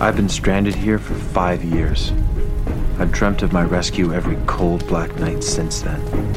I've been stranded here for five years. I've dreamt of my rescue every cold black night since then.